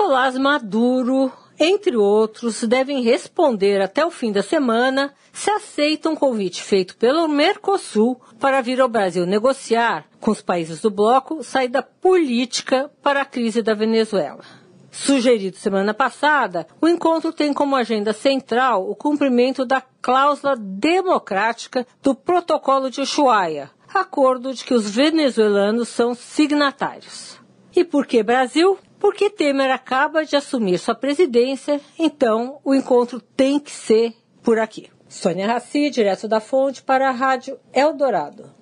Nicolás Maduro, entre outros, devem responder até o fim da semana se aceitam um convite feito pelo Mercosul para vir ao Brasil negociar com os países do bloco saída política para a crise da Venezuela. Sugerido semana passada, o encontro tem como agenda central o cumprimento da cláusula democrática do Protocolo de Ushuaia, acordo de que os venezuelanos são signatários. E por que Brasil? Porque Temer acaba de assumir sua presidência, então o encontro tem que ser por aqui. Sônia Raci, direto da fonte, para a Rádio Eldorado.